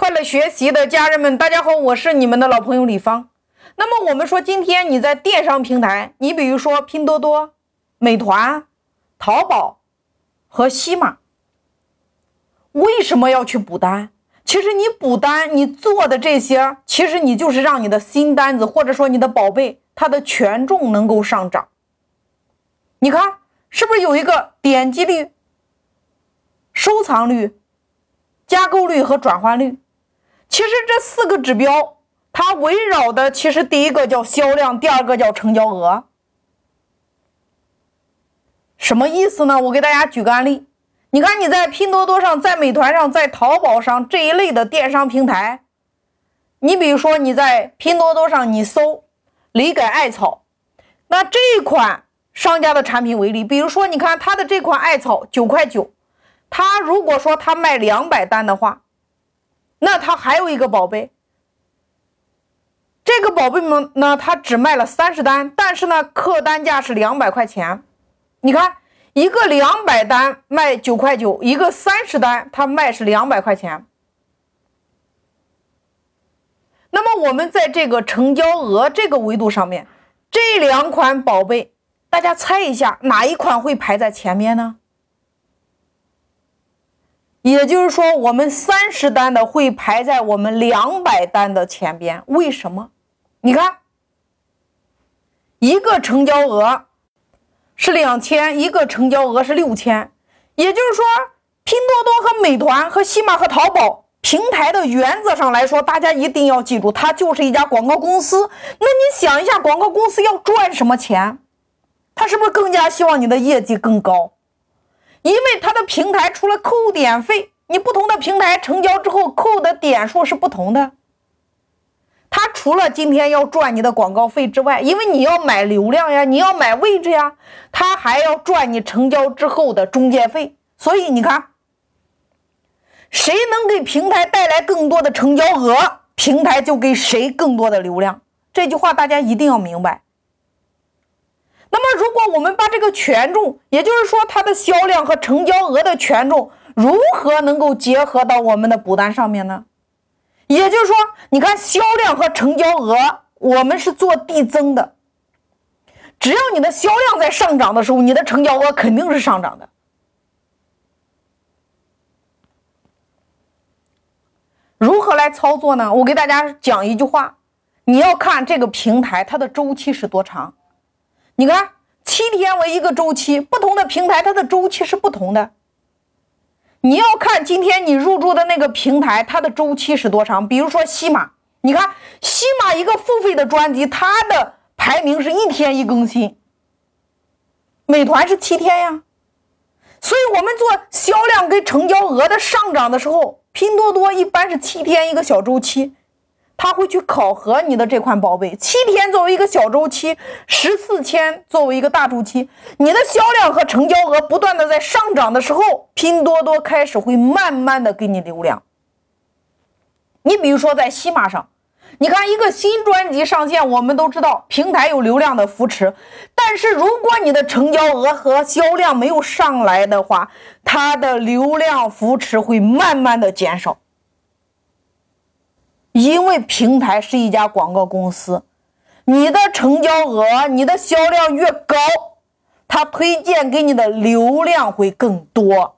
快乐学习的家人们，大家好，我是你们的老朋友李芳。那么我们说，今天你在电商平台，你比如说拼多多、美团、淘宝和西马，为什么要去补单？其实你补单，你做的这些，其实你就是让你的新单子或者说你的宝贝，它的权重能够上涨。你看，是不是有一个点击率、收藏率、加购率和转换率？其实这四个指标，它围绕的其实第一个叫销量，第二个叫成交额。什么意思呢？我给大家举个案例。你看你在拼多多上、在美团上、在淘宝上这一类的电商平台，你比如说你在拼多多上你搜“李改艾草”，那这一款商家的产品为例，比如说你看他的这款艾草九块九，他如果说他卖两百单的话。那他还有一个宝贝，这个宝贝们呢，他只卖了三十单，但是呢，客单价是两百块钱。你看，一个两百单卖九块九，一个三十单他卖是两百块钱。那么我们在这个成交额这个维度上面，这两款宝贝，大家猜一下哪一款会排在前面呢？也就是说，我们三十单的会排在我们两百单的前边，为什么？你看，一个成交额是两千，一个成交额是六千，也就是说，拼多多和美团和西马和淘宝平台的原则上来说，大家一定要记住，它就是一家广告公司。那你想一下，广告公司要赚什么钱？他是不是更加希望你的业绩更高？因为它的平台除了扣点费，你不同的平台成交之后扣的点数是不同的。它除了今天要赚你的广告费之外，因为你要买流量呀，你要买位置呀，它还要赚你成交之后的中介费。所以你看，谁能给平台带来更多的成交额，平台就给谁更多的流量。这句话大家一定要明白。那么，如果我们把这个权重，也就是说它的销量和成交额的权重，如何能够结合到我们的补单上面呢？也就是说，你看销量和成交额，我们是做递增的。只要你的销量在上涨的时候，你的成交额肯定是上涨的。如何来操作呢？我给大家讲一句话：你要看这个平台它的周期是多长。你看，七天为一个周期，不同的平台它的周期是不同的。你要看今天你入驻的那个平台，它的周期是多长？比如说西马，你看西马一个付费的专辑，它的排名是一天一更新。美团是七天呀，所以我们做销量跟成交额的上涨的时候，拼多多一般是七天一个小周期。他会去考核你的这款宝贝，七天作为一个小周期，十四天作为一个大周期，你的销量和成交额不断的在上涨的时候，拼多多开始会慢慢的给你流量。你比如说在西马上，你看一个新专辑上线，我们都知道平台有流量的扶持，但是如果你的成交额和销量没有上来的话，它的流量扶持会慢慢的减少。因为平台是一家广告公司，你的成交额、你的销量越高，它推荐给你的流量会更多。